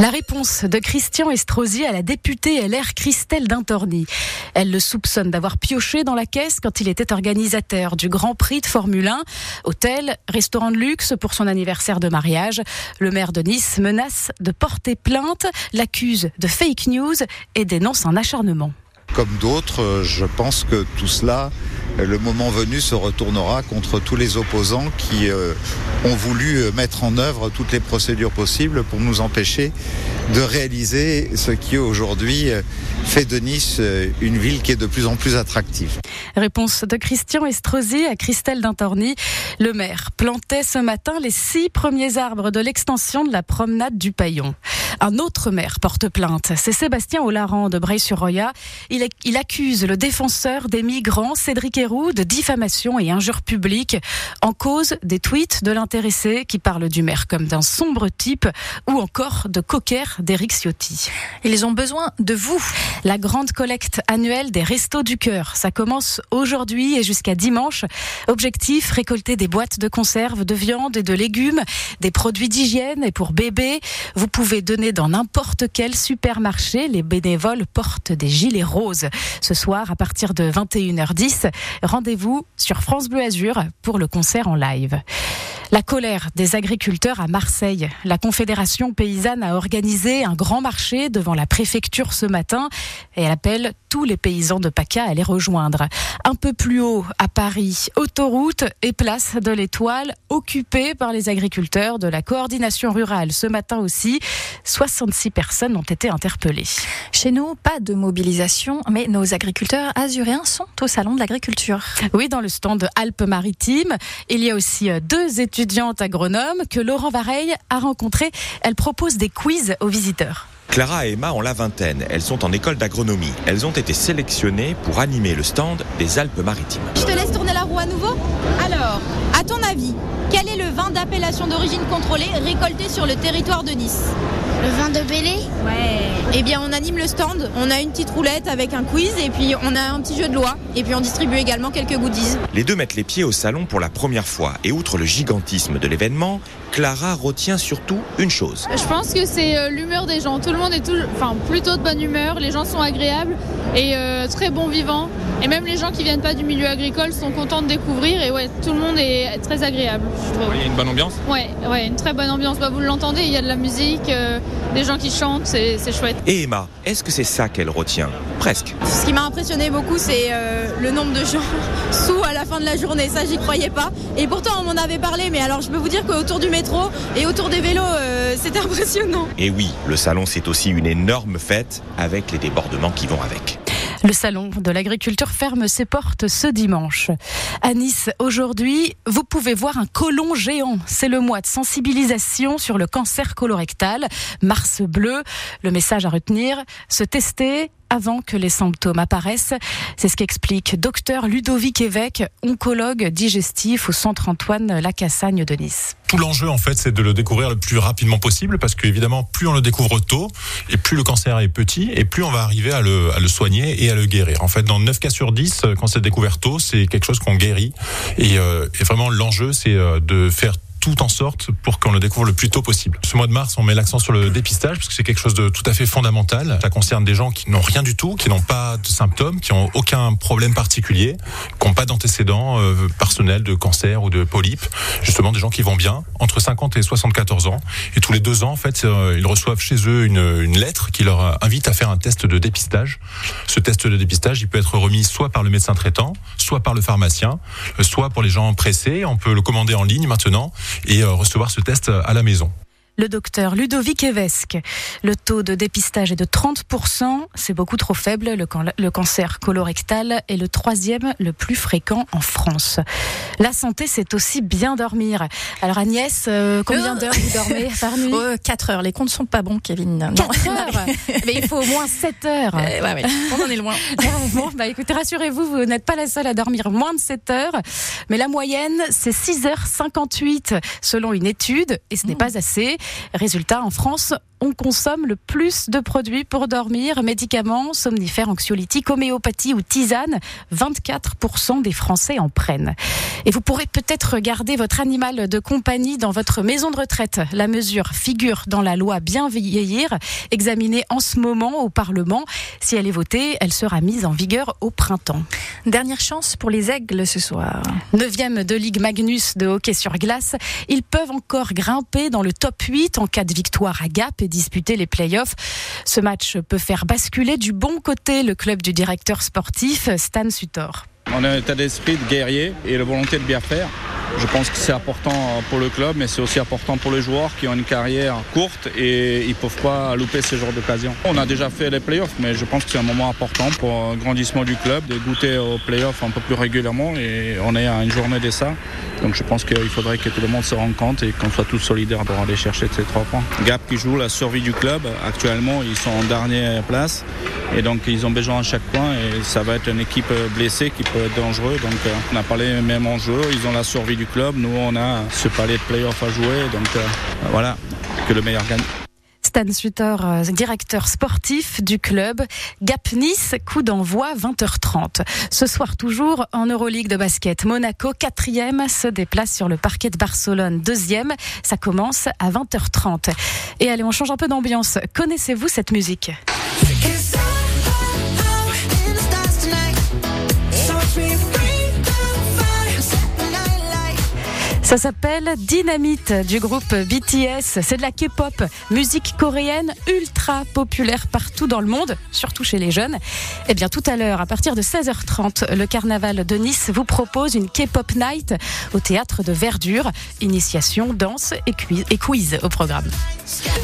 La réponse de Christian Estrosi à la députée LR Christelle Dintorni. Elle le soupçonne d'avoir pioché dans la caisse quand il était organisateur du Grand Prix de Formule 1. Hôtel, restaurant de luxe pour son anniversaire de mariage. Le maire de Nice menace de porter plainte, l'accuse de fake news et dénonce un acharnement. Comme d'autres, je pense que tout cela le moment venu se retournera contre tous les opposants qui euh, ont voulu euh, mettre en œuvre toutes les procédures possibles pour nous empêcher de réaliser ce qui aujourd'hui euh, fait de Nice une ville qui est de plus en plus attractive. Réponse de Christian Estrosi à Christelle Dintorni. Le maire plantait ce matin les six premiers arbres de l'extension de la promenade du Paillon. Un autre maire porte plainte. C'est Sébastien Olaran de Breil-sur-Roya. Il, accuse le défenseur des migrants, Cédric De diffamation et injure publique en cause des tweets de l'intéressé qui parle du maire comme d'un sombre type ou encore de cocker d'Éric Ciotti. Ils ont besoin de vous. La grande collecte annuelle des Restos du Cœur. Ça commence aujourd'hui et jusqu'à dimanche. Objectif, récolter des boîtes de conserve, de viande et de légumes, des produits d'hygiène et pour bébés. Vous pouvez donner dans n'importe quel supermarché. Les bénévoles portent des gilets roses. Ce soir, à partir de 21h10, rendez-vous sur France Bleu Azur pour le concert en live. La colère des agriculteurs à Marseille. La Confédération paysanne a organisé un grand marché devant la préfecture ce matin et elle appelle tous les paysans de PACA à les rejoindre. Un peu plus haut, à Paris, autoroute et place de l'Étoile occupée par les agriculteurs de la coordination rurale. Ce matin aussi, 66 personnes ont été interpellées. Chez nous, pas de mobilisation, mais nos agriculteurs azuréens sont au salon de l'agriculture. Oui, dans le stand Alpes-Maritimes, il y a aussi deux études étudiante agronome que Laurent Vareille a rencontrée. Elle propose des quiz aux visiteurs. Clara et Emma ont la vingtaine. Elles sont en école d'agronomie. Elles ont été sélectionnées pour animer le stand des Alpes-Maritimes. Je te laisse tourner la roue à nouveau Alors, à ton avis, quel est le vin d'appellation d'origine contrôlée récolté sur le territoire de Nice Le vin de Bélé Ouais. Eh bien, on anime le stand. On a une petite roulette avec un quiz et puis on a un petit jeu de loi. Et puis on distribue également quelques goodies. Les deux mettent les pieds au salon pour la première fois. Et outre le gigantisme de l'événement, Clara retient surtout une chose. Je pense que c'est euh, l'humeur des gens. Tout le monde est tout, enfin, plutôt de bonne humeur. Les gens sont agréables et euh, très bons vivants. Et même les gens qui viennent pas du milieu agricole sont contents de découvrir. Et ouais, tout le monde est très agréable. Il y a une bonne ambiance Ouais, ouais, une très bonne ambiance. Bah, vous l'entendez, il y a de la musique, euh, des gens qui chantent, c'est chouette. Et Emma, est-ce que c'est ça qu'elle retient? Presque. Ce qui m'a impressionné beaucoup, c'est euh, le nombre de gens sous à la fin de la journée. Ça, j'y croyais pas. Et pourtant, on m'en avait parlé. Mais alors, je peux vous dire qu'autour du métro et autour des vélos, euh, c'était impressionnant. Et oui, le salon, c'est aussi une énorme fête avec les débordements qui vont avec. Le salon de l'agriculture ferme ses portes ce dimanche. À Nice, aujourd'hui, vous pouvez voir un colon géant. C'est le mois de sensibilisation sur le cancer colorectal. Mars bleu. Le message à retenir, se tester avant que les symptômes apparaissent. C'est ce qu'explique docteur Ludovic Évêque, oncologue digestif au centre Antoine Lacassagne de Nice. Tout l'enjeu, en fait, c'est de le découvrir le plus rapidement possible parce qu'évidemment, plus on le découvre tôt et plus le cancer est petit et plus on va arriver à le, soigner et à le guérir. En fait, dans 9 cas sur 10, quand c'est découvert tôt, c'est quelque chose qu'on guérit. Et, euh, et vraiment, l'enjeu, c'est euh, de faire tout en sorte pour qu'on le découvre le plus tôt possible. Ce mois de mars, on met l'accent sur le dépistage parce que c'est quelque chose de tout à fait fondamental. Ça concerne des gens qui n'ont rien du tout, qui n'ont pas de symptômes, qui n'ont aucun problème particulier, qui n'ont pas d'antécédents euh, personnels de cancer ou de polype. Justement, des gens qui vont bien, entre 50 et 74 ans. Et tous les deux ans, en fait, euh, ils reçoivent chez eux une, une lettre qui leur invite à faire un test de dépistage. Ce test de dépistage, il peut être remis soit par le médecin traitant, soit par le pharmacien, euh, soit pour les gens pressés. On peut le commander en ligne maintenant et recevoir ce test à la maison le docteur Ludovic Evesque. Le taux de dépistage est de 30%, c'est beaucoup trop faible. Le, cancer colorectal est le troisième le plus fréquent en France. La santé, c'est aussi bien dormir. Alors Agnès, euh, combien d'heures vous dormez par nuit? 4 heures. Les comptes sont pas bons, Kevin. 4 heures Mais il faut au moins 7 heures. Euh. On en est loin. bon, bah écoutez, rassurez-vous, vous, n'êtes pas la seule à dormir moins de 7 heures. Mais la moyenne, c'est 6h58 selon une étude, et ce n'est mmh. pas assez. Résultat, en France, on consomme le plus de produits pour dormir, médicaments, somnifères, anxiolytiques, homéopathie ou tisane. 24% des Français en prennent. Et vous pourrez peut-être garder votre animal de compagnie dans votre maison de retraite. La mesure figure dans la loi Bien vieillir, examinée en ce moment au Parlement. Si elle est votée, elle sera mise en vigueur au printemps. Dernière chance pour les aigles ce soir. Neuvième de Ligue Magnus de hockey sur glace. Ils peuvent encore grimper dans le top 8 en cas de victoire à Gap et disputer les playoffs. Ce match peut faire basculer du bon côté le club du directeur sportif Stan Sutor. On a un état d'esprit de guerrier et la volonté de bien faire. Je pense que c'est important pour le club, mais c'est aussi important pour les joueurs qui ont une carrière courte et ils ne peuvent pas louper ce genre d'occasion. On a déjà fait les playoffs, mais je pense que c'est un moment important pour le grandissement du club de goûter aux playoffs un peu plus régulièrement et on est à une journée de ça. Donc je pense qu'il faudrait que tout le monde se rende compte et qu'on soit tous solidaires pour aller chercher ces trois points. Gap qui joue la survie du club, actuellement ils sont en dernière place et donc ils ont besoin à chaque point et ça va être une équipe blessée qui peut être dangereuse. Donc euh, on n'a pas les mêmes enjeux, ils ont la survie du club, nous on a ce palais de playoff à jouer, donc euh, voilà, que le meilleur gagne. Stan Sutter, euh, directeur sportif du club. Gap Nice, coup d'envoi 20h30. Ce soir toujours en Euroleague de basket. Monaco, quatrième, se déplace sur le parquet de Barcelone, deuxième. Ça commence à 20h30. Et allez, on change un peu d'ambiance. Connaissez-vous cette musique? Ça s'appelle Dynamite du groupe BTS. C'est de la K-pop, musique coréenne ultra populaire partout dans le monde, surtout chez les jeunes. Eh bien, tout à l'heure, à partir de 16h30, le carnaval de Nice vous propose une K-pop night au théâtre de Verdure. Initiation, danse et quiz au programme.